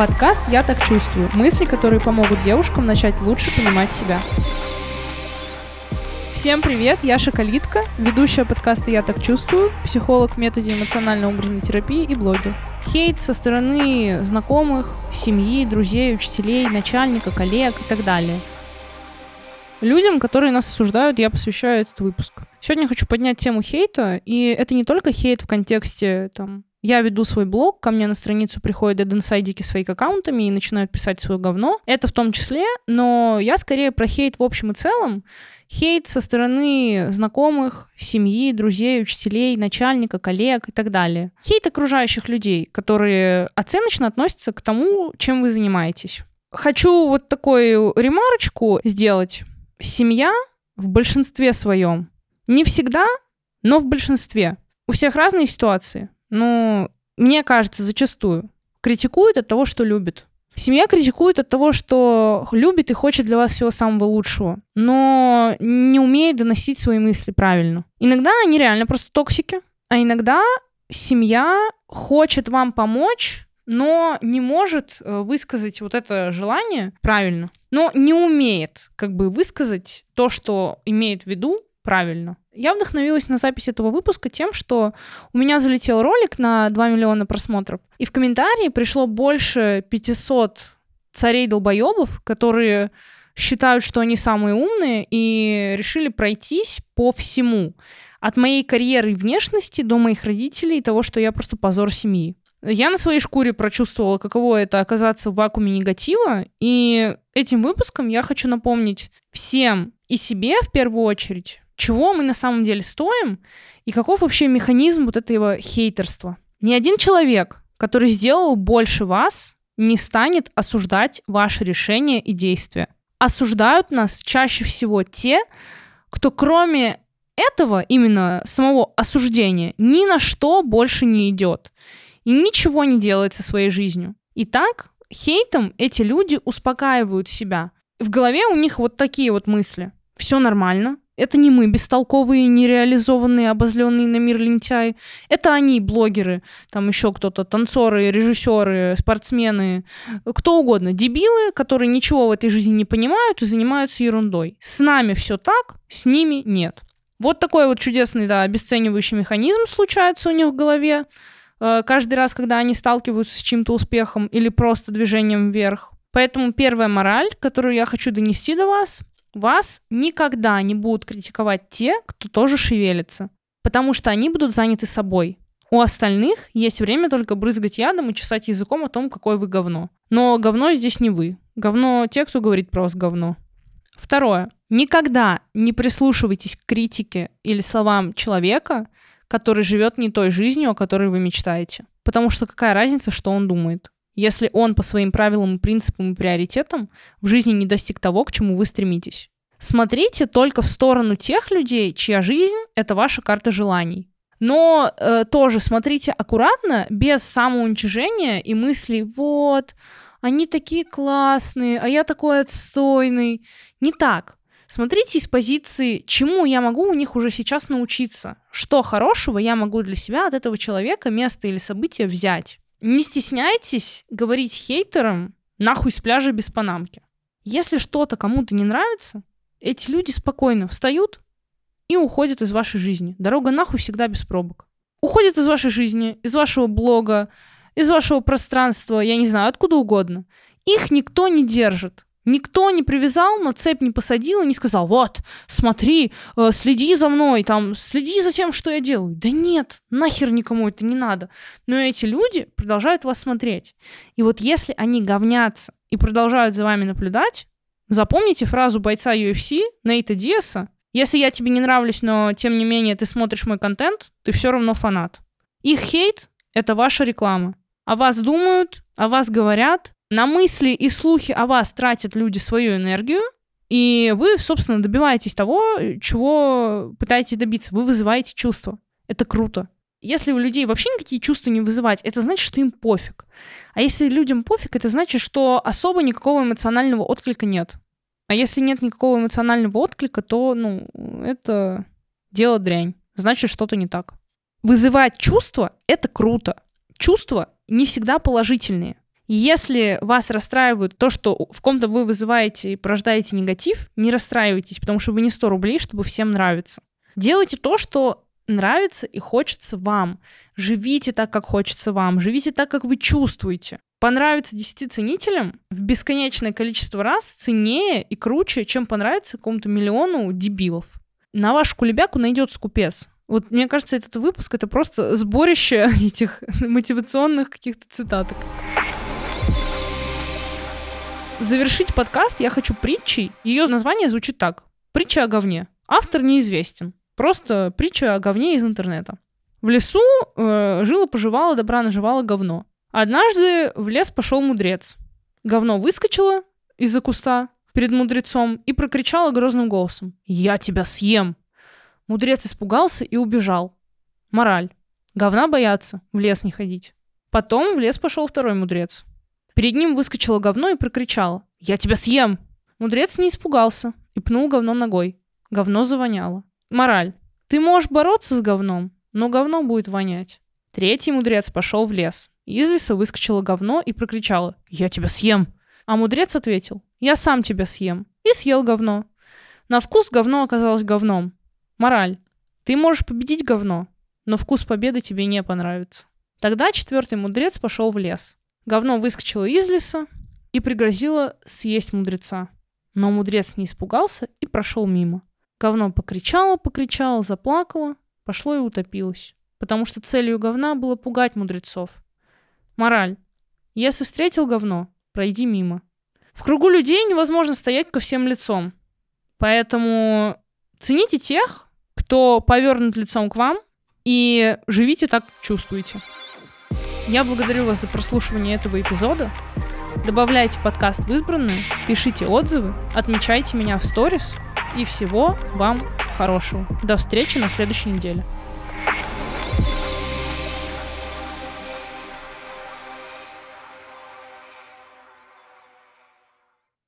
Подкаст «Я так чувствую». Мысли, которые помогут девушкам начать лучше понимать себя. Всем привет, я Шоколитка, ведущая подкаста «Я так чувствую», психолог в методе эмоционально-образной терапии и блогер. Хейт со стороны знакомых, семьи, друзей, учителей, начальника, коллег и так далее. Людям, которые нас осуждают, я посвящаю этот выпуск. Сегодня хочу поднять тему хейта, и это не только хейт в контексте там я веду свой блог, ко мне на страницу приходят дединсайдики с фейк-аккаунтами и начинают писать свое говно. Это в том числе, но я скорее про хейт в общем и целом. Хейт со стороны знакомых, семьи, друзей, учителей, начальника, коллег и так далее. Хейт окружающих людей, которые оценочно относятся к тому, чем вы занимаетесь. Хочу вот такую ремарочку сделать. Семья в большинстве своем. Не всегда, но в большинстве. У всех разные ситуации. Ну, мне кажется, зачастую критикует от того, что любит. Семья критикует от того, что любит и хочет для вас всего самого лучшего, но не умеет доносить свои мысли правильно. Иногда они реально просто токсики, а иногда семья хочет вам помочь, но не может э, высказать вот это желание правильно, но не умеет как бы высказать то, что имеет в виду правильно. Я вдохновилась на запись этого выпуска тем, что у меня залетел ролик на 2 миллиона просмотров, и в комментарии пришло больше 500 царей-долбоебов, которые считают, что они самые умные, и решили пройтись по всему. От моей карьеры и внешности до моих родителей и того, что я просто позор семьи. Я на своей шкуре прочувствовала, каково это оказаться в вакууме негатива, и этим выпуском я хочу напомнить всем и себе в первую очередь, чего мы на самом деле стоим и каков вообще механизм вот этого хейтерства. Ни один человек, который сделал больше вас, не станет осуждать ваши решения и действия. Осуждают нас чаще всего те, кто кроме этого, именно самого осуждения, ни на что больше не идет и ничего не делает со своей жизнью. Итак, хейтом эти люди успокаивают себя. В голове у них вот такие вот мысли. Все нормально, это не мы, бестолковые, нереализованные, обозленные на мир лентяи. Это они, блогеры, там еще кто-то, танцоры, режиссеры, спортсмены, кто угодно. Дебилы, которые ничего в этой жизни не понимают и занимаются ерундой. С нами все так, с ними нет. Вот такой вот чудесный, да, обесценивающий механизм случается у них в голове э, каждый раз, когда они сталкиваются с чьим-то успехом или просто движением вверх. Поэтому первая мораль, которую я хочу донести до вас, вас никогда не будут критиковать те, кто тоже шевелится, потому что они будут заняты собой. У остальных есть время только брызгать ядом и чесать языком о том, какое вы говно. Но говно здесь не вы. Говно те, кто говорит про вас говно. Второе. Никогда не прислушивайтесь к критике или словам человека, который живет не той жизнью, о которой вы мечтаете. Потому что какая разница, что он думает? Если он по своим правилам, принципам и приоритетам в жизни не достиг того, к чему вы стремитесь. Смотрите только в сторону тех людей, чья жизнь — это ваша карта желаний. Но э, тоже смотрите аккуратно, без самоуничижения и мыслей «вот, они такие классные, а я такой отстойный». Не так. Смотрите из позиции, чему я могу у них уже сейчас научиться, что хорошего я могу для себя от этого человека, места или события взять. Не стесняйтесь говорить хейтерам нахуй с пляжа без панамки. Если что-то кому-то не нравится, эти люди спокойно встают и уходят из вашей жизни. Дорога нахуй всегда без пробок. Уходят из вашей жизни, из вашего блога, из вашего пространства, я не знаю, откуда угодно. Их никто не держит. Никто не привязал, на цепь не посадил и не сказал, вот, смотри, э, следи за мной, там, следи за тем, что я делаю. Да нет, нахер никому это не надо. Но эти люди продолжают вас смотреть. И вот если они говнятся и продолжают за вами наблюдать, запомните фразу бойца UFC Нейта Диаса, если я тебе не нравлюсь, но тем не менее ты смотришь мой контент, ты все равно фанат. Их хейт — это ваша реклама. О вас думают, о вас говорят, на мысли и слухи о вас тратят люди свою энергию, и вы, собственно, добиваетесь того, чего пытаетесь добиться. Вы вызываете чувства. Это круто. Если у людей вообще никакие чувства не вызывать, это значит, что им пофиг. А если людям пофиг, это значит, что особо никакого эмоционального отклика нет. А если нет никакого эмоционального отклика, то, ну, это дело дрянь. Значит, что-то не так. Вызывать чувства — это круто. Чувства не всегда положительные. Если вас расстраивает то, что в ком-то вы вызываете и порождаете негатив, не расстраивайтесь, потому что вы не 100 рублей, чтобы всем нравиться. Делайте то, что нравится и хочется вам. Живите так, как хочется вам. Живите так, как вы чувствуете. Понравится 10 ценителям в бесконечное количество раз ценнее и круче, чем понравится какому-то миллиону дебилов. На вашу кулебяку найдется купец. Вот мне кажется, этот выпуск это просто сборище этих мотивационных каких-то цитаток. Завершить подкаст я хочу притчей. Ее название звучит так. Притча о говне. Автор неизвестен. Просто притча о говне из интернета. В лесу э, жило-поживало, добра наживало говно. Однажды в лес пошел мудрец. Говно выскочило из-за куста перед мудрецом и прокричало грозным голосом. «Я тебя съем!» Мудрец испугался и убежал. Мораль. Говна боятся, в лес не ходить. Потом в лес пошел второй мудрец. Перед ним выскочило говно и прокричало. «Я тебя съем!» Мудрец не испугался и пнул говно ногой. Говно завоняло. Мораль. Ты можешь бороться с говном, но говно будет вонять. Третий мудрец пошел в лес. Из леса выскочило говно и прокричало «Я тебя съем!». А мудрец ответил «Я сам тебя съем». И съел говно. На вкус говно оказалось говном. Мораль. Ты можешь победить говно, но вкус победы тебе не понравится. Тогда четвертый мудрец пошел в лес. Говно выскочило из леса и пригрозило съесть мудреца. Но мудрец не испугался и прошел мимо. Говно покричало, покричало, заплакало, пошло и утопилось. Потому что целью говна было пугать мудрецов. Мораль. Если встретил говно, пройди мимо. В кругу людей невозможно стоять ко всем лицом. Поэтому цените тех, кто повернут лицом к вам, и живите так, чувствуете. Я благодарю вас за прослушивание этого эпизода. Добавляйте подкаст в избранные, пишите отзывы, отмечайте меня в сторис – и всего вам хорошего. До встречи на следующей неделе.